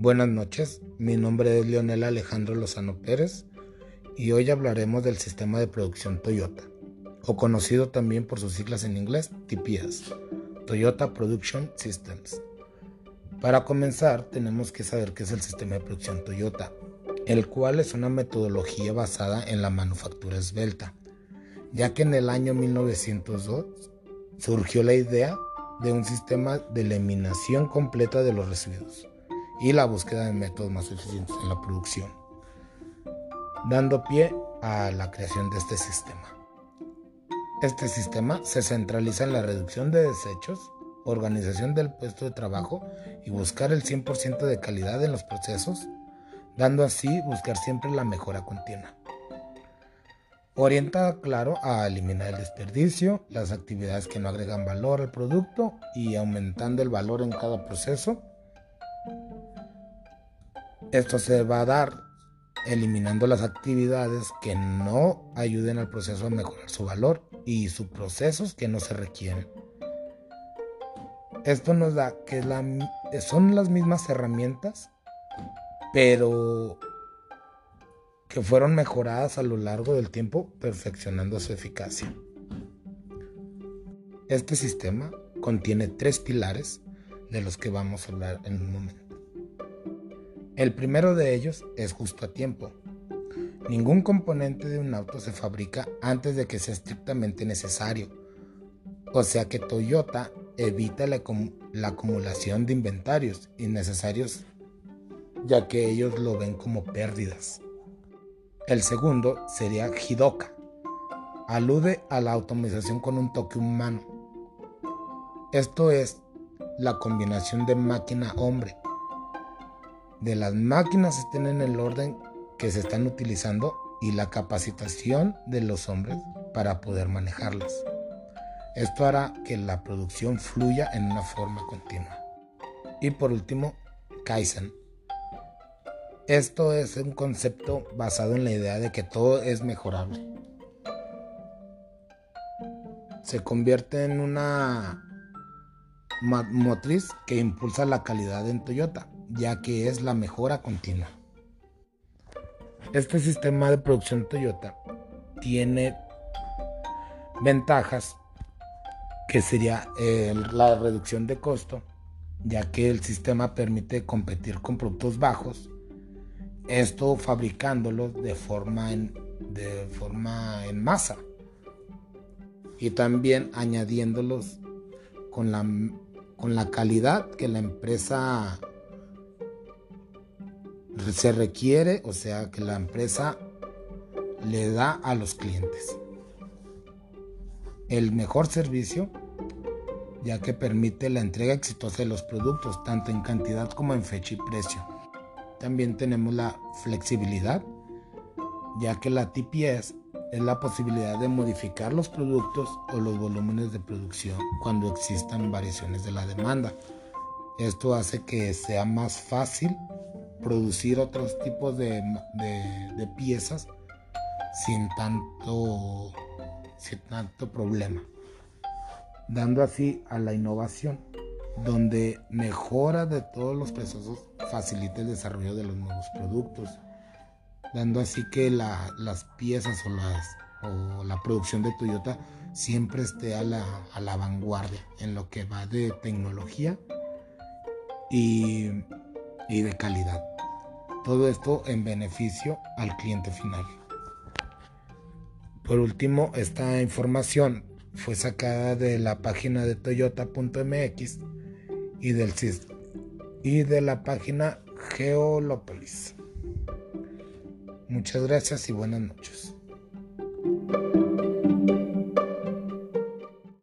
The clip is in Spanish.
Buenas noches, mi nombre es Leonel Alejandro Lozano Pérez y hoy hablaremos del sistema de producción Toyota, o conocido también por sus siglas en inglés TPS, Toyota Production Systems. Para comenzar, tenemos que saber qué es el sistema de producción Toyota, el cual es una metodología basada en la manufactura esbelta, ya que en el año 1902 surgió la idea de un sistema de eliminación completa de los residuos y la búsqueda de métodos más eficientes en la producción, dando pie a la creación de este sistema. Este sistema se centraliza en la reducción de desechos, organización del puesto de trabajo y buscar el 100% de calidad en los procesos, dando así buscar siempre la mejora continua. Orienta, claro, a eliminar el desperdicio, las actividades que no agregan valor al producto y aumentando el valor en cada proceso esto se va a dar eliminando las actividades que no ayuden al proceso a mejorar su valor y sus procesos que no se requieren. Esto nos da que son las mismas herramientas, pero que fueron mejoradas a lo largo del tiempo perfeccionando su eficacia. Este sistema contiene tres pilares de los que vamos a hablar en un momento. El primero de ellos es justo a tiempo. Ningún componente de un auto se fabrica antes de que sea estrictamente necesario. O sea que Toyota evita la, acumulación de inventarios innecesarios ya que ellos lo ven como pérdidas. El segundo sería Hidoka. Alude a la automatización con un toque humano. Esto es la combinación de máquina-hombre de las máquinas estén en el orden que se están utilizando y la capacitación de los hombres para poder manejarlas. Esto hará que la producción fluya en una forma continua. Y por último, Kaizen. Esto es un concepto basado en la idea de que todo es mejorable. Se convierte en una motriz que impulsa la calidad en Toyota ya que es la mejora continua. Este sistema de producción Toyota tiene ventajas que sería eh, la reducción de costo, ya que el sistema permite competir con productos bajos, esto fabricándolos de forma en, de forma en masa y también añadiéndolos con la, con la calidad que la empresa se requiere, o sea, que la empresa le da a los clientes. El mejor servicio, ya que permite la entrega exitosa de los productos, tanto en cantidad como en fecha y precio. También tenemos la flexibilidad, ya que la TPS es la posibilidad de modificar los productos o los volúmenes de producción cuando existan variaciones de la demanda. Esto hace que sea más fácil producir otros tipos de, piezas sin tanto, sin tanto problema, dando así a la innovación, donde mejora de todos los procesos facilita el desarrollo de los nuevos productos, dando así que las piezas o, o la producción de Toyota siempre esté a la, vanguardia en lo que va de tecnología y de calidad. Todo esto en beneficio al cliente final. Por último, esta información fue sacada de la página de toyota.mx y del y de la página Geolopolis. Muchas gracias y buenas noches.